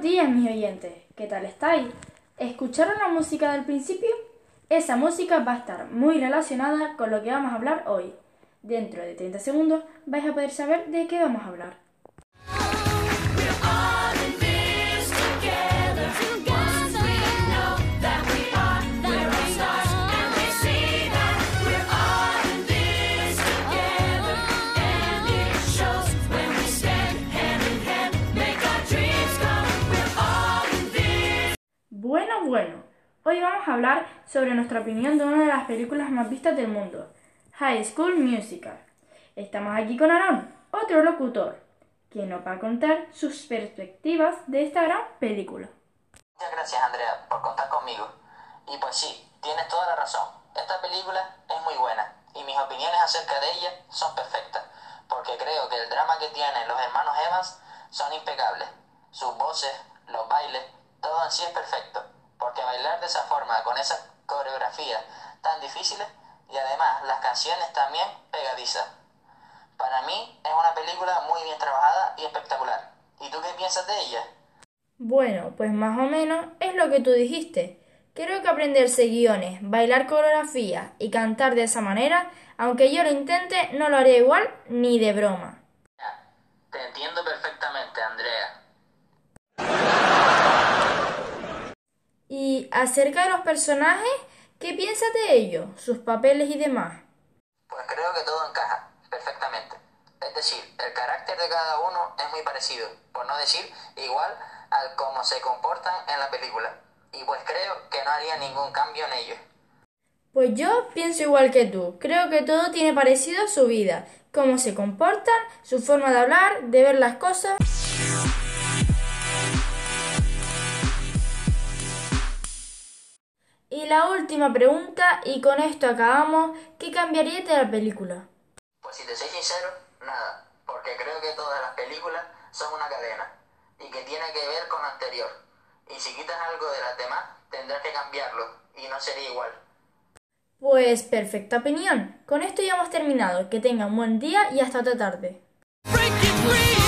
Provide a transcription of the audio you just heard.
Buenos días, mis oyentes. ¿Qué tal estáis? ¿Escucharon la música del principio? Esa música va a estar muy relacionada con lo que vamos a hablar hoy. Dentro de 30 segundos vais a poder saber de qué vamos a hablar. Hoy vamos a hablar sobre nuestra opinión de una de las películas más vistas del mundo, High School Musical. Estamos aquí con Aaron, otro locutor, quien nos va a contar sus perspectivas de esta gran película. Muchas gracias Andrea por contar conmigo. Y pues sí, tienes toda la razón. Esta película es muy buena y mis opiniones acerca de ella son perfectas, porque creo que el drama que tienen los hermanos Evans son impecables. Sus voces, los bailes, todo en sí es perfecto, porque bailar de esa forma, con esas coreografías tan difíciles, y además las canciones también pegadizas. Para mí es una película muy bien trabajada y espectacular. ¿Y tú qué piensas de ella? Bueno, pues más o menos es lo que tú dijiste. Creo que aprenderse guiones, bailar coreografía y cantar de esa manera, aunque yo lo intente, no lo haría igual ni de broma. Te entiendo perfectamente, Andrea. Y acerca de los personajes, ¿qué piensas de ellos, sus papeles y demás? Pues creo que todo encaja perfectamente. Es decir, el carácter de cada uno es muy parecido, por no decir igual al cómo se comportan en la película. Y pues creo que no haría ningún cambio en ellos. Pues yo pienso igual que tú. Creo que todo tiene parecido a su vida, cómo se comportan, su forma de hablar, de ver las cosas. La última pregunta, y con esto acabamos, ¿qué cambiarías de la película? Pues si te soy sincero, nada, porque creo que todas las películas son una cadena y que tiene que ver con lo anterior. Y si quitas algo de las demás, tendrás que cambiarlo y no sería igual. Pues perfecta opinión. Con esto ya hemos terminado. Que tengan buen día y hasta otra tarde. Break it free.